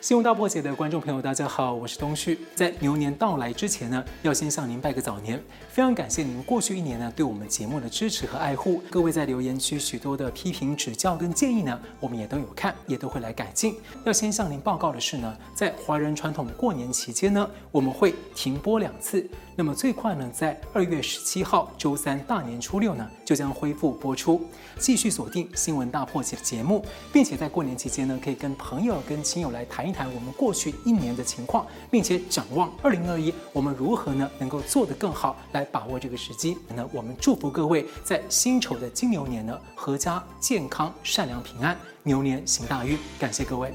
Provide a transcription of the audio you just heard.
新闻大破解的观众朋友，大家好，我是东旭。在牛年到来之前呢，要先向您拜个早年。非常感谢您过去一年呢对我们节目的支持和爱护。各位在留言区许多的批评指教跟建议呢，我们也都有看，也都会来改进。要先向您报告的是呢，在华人传统过年期间呢，我们会停播两次。那么最快呢，在二月十七号周三大年初六呢，就将恢复播出。继续锁定新闻大破解的节目，并且在过年期间呢，可以跟朋友、跟亲友来谈谈一谈我们过去一年的情况，并且展望二零二一，我们如何呢能够做得更好，来把握这个时机。那我们祝福各位在辛丑的金牛年呢，阖家健康、善良、平安，牛年行大运。感谢各位。